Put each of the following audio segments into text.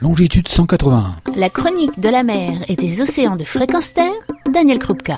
longitude 181. La chronique de la mer et des océans de fréquence terre, Daniel Krupka.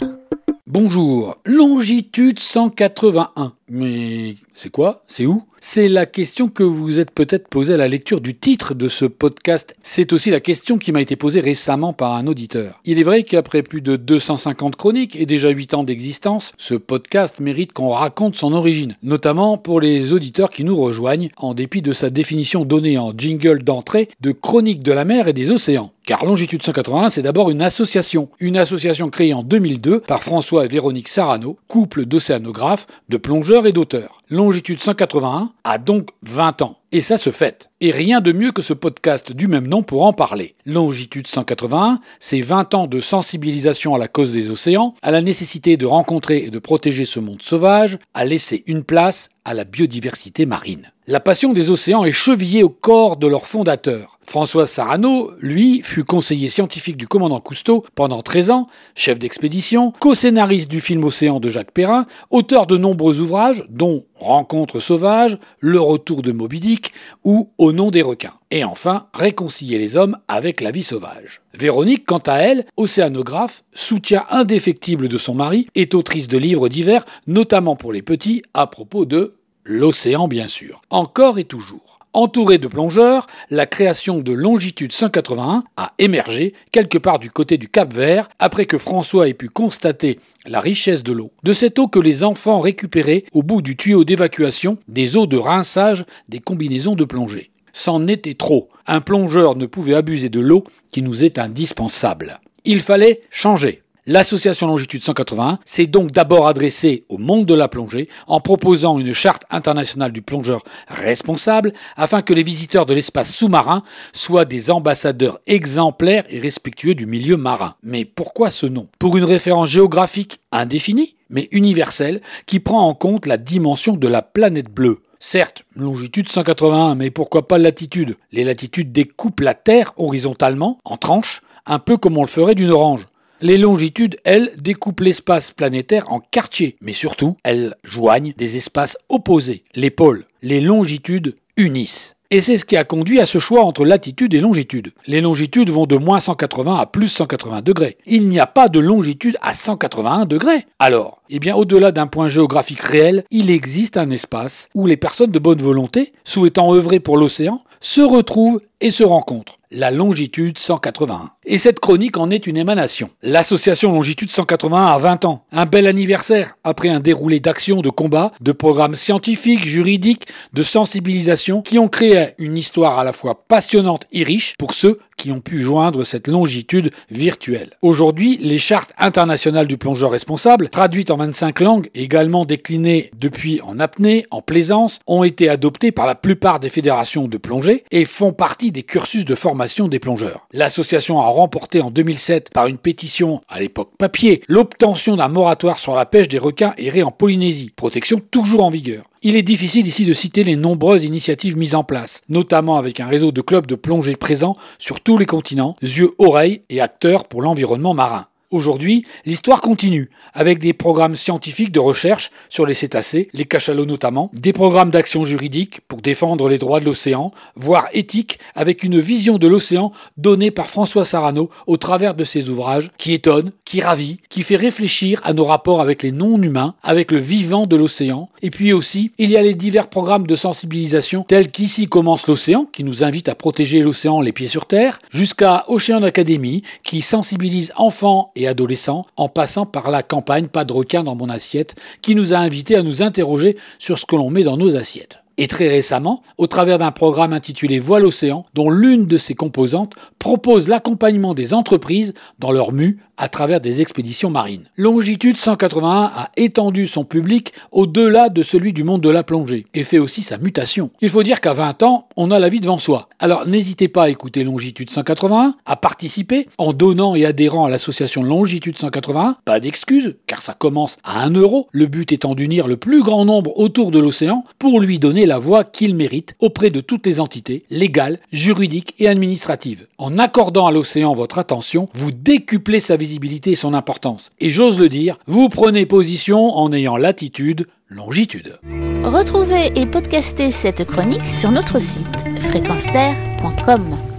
Bonjour, longitude 181. Mais c'est quoi? C'est où? C'est la question que vous êtes peut-être posée à la lecture du titre de ce podcast. C'est aussi la question qui m'a été posée récemment par un auditeur. Il est vrai qu'après plus de 250 chroniques et déjà 8 ans d'existence, ce podcast mérite qu'on raconte son origine, notamment pour les auditeurs qui nous rejoignent, en dépit de sa définition donnée en jingle d'entrée de chronique de la mer et des océans. Car Longitude 181, c'est d'abord une association. Une association créée en 2002 par François et Véronique Sarano, couple d'océanographes, de plongeurs et d'auteurs. Longitude 181 a donc 20 ans. Et ça se fête. Et rien de mieux que ce podcast du même nom pour en parler. Longitude 181, c'est 20 ans de sensibilisation à la cause des océans, à la nécessité de rencontrer et de protéger ce monde sauvage, à laisser une place à la biodiversité marine. La passion des océans est chevillée au corps de leur fondateur. François Sarano, lui, fut conseiller scientifique du commandant Cousteau pendant 13 ans, chef d'expédition, co-scénariste du film Océan de Jacques Perrin, auteur de nombreux ouvrages, dont Rencontre sauvage, Le retour de Moby Dick ou Au nom des requins. Et enfin, Réconcilier les hommes avec la vie sauvage. Véronique, quant à elle, océanographe, soutien indéfectible de son mari, est autrice de livres divers, notamment pour les petits, à propos de l'océan bien sûr. Encore et toujours. Entouré de plongeurs, la création de Longitude 181 a émergé quelque part du côté du Cap Vert après que François ait pu constater la richesse de l'eau. De cette eau que les enfants récupéraient au bout du tuyau d'évacuation des eaux de rinçage des combinaisons de plongée. C'en était trop. Un plongeur ne pouvait abuser de l'eau qui nous est indispensable. Il fallait changer. L'association Longitude 181 s'est donc d'abord adressée au monde de la plongée en proposant une charte internationale du plongeur responsable afin que les visiteurs de l'espace sous-marin soient des ambassadeurs exemplaires et respectueux du milieu marin. Mais pourquoi ce nom? Pour une référence géographique indéfinie, mais universelle, qui prend en compte la dimension de la planète bleue. Certes, longitude 181, mais pourquoi pas latitude Les latitudes découpent la Terre horizontalement, en tranches, un peu comme on le ferait d'une orange. Les longitudes, elles, découpent l'espace planétaire en quartiers, mais surtout, elles joignent des espaces opposés, les pôles. Les longitudes unissent. Et c'est ce qui a conduit à ce choix entre latitude et longitude. Les longitudes vont de moins 180 à plus 180 degrés. Il n'y a pas de longitude à 181 degrés. Alors, eh bien, au-delà d'un point géographique réel, il existe un espace où les personnes de bonne volonté, souhaitant œuvrer pour l'océan, se retrouvent et se rencontrent. La longitude 181. Et cette chronique en est une émanation. L'association Longitude 181 a 20 ans. Un bel anniversaire après un déroulé d'actions, de combats, de programmes scientifiques, juridiques, de sensibilisation qui ont créé une histoire à la fois passionnante et riche pour ceux qui ont pu joindre cette longitude virtuelle. Aujourd'hui, les chartes internationales du plongeur responsable, traduites en 25 langues, également déclinées depuis en apnée, en plaisance, ont été adoptées par la plupart des fédérations de plongée et font partie des cursus de formation des plongeurs. L'association a remporté en 2007 par une pétition, à l'époque papier, l'obtention d'un moratoire sur la pêche des requins errés en Polynésie, protection toujours en vigueur. Il est difficile ici de citer les nombreuses initiatives mises en place, notamment avec un réseau de clubs de plongée présents sur tous les continents, yeux, oreilles et acteurs pour l'environnement marin. Aujourd'hui, l'histoire continue, avec des programmes scientifiques de recherche sur les cétacés, les cachalots notamment, des programmes d'action juridique pour défendre les droits de l'océan, voire éthique, avec une vision de l'océan donnée par François Sarano au travers de ses ouvrages, qui étonne, qui ravit, qui fait réfléchir à nos rapports avec les non-humains, avec le vivant de l'océan. Et puis aussi, il y a les divers programmes de sensibilisation, tels qu'ici commence l'océan, qui nous invite à protéger l'océan les pieds sur terre, jusqu'à Ocean Academy, qui sensibilise enfants et adolescents, en passant par la campagne Pas de requin dans mon assiette, qui nous a invités à nous interroger sur ce que l'on met dans nos assiettes. Et très récemment, au travers d'un programme intitulé Voile Océan, dont l'une de ses composantes propose l'accompagnement des entreprises dans leur mue à travers des expéditions marines. Longitude 181 a étendu son public au-delà de celui du monde de la plongée et fait aussi sa mutation. Il faut dire qu'à 20 ans, on a la vie devant soi. Alors n'hésitez pas à écouter Longitude 181, à participer en donnant et adhérant à l'association Longitude 181. Pas d'excuses, car ça commence à 1 euro. Le but étant d'unir le plus grand nombre autour de l'océan pour lui donner la voix qu'il mérite auprès de toutes les entités légales, juridiques et administratives. En accordant à l'océan votre attention, vous décuplez sa visibilité et son importance. Et j'ose le dire, vous prenez position en ayant latitude, longitude. Retrouvez et podcastez cette chronique sur notre site fréquenceterre.com.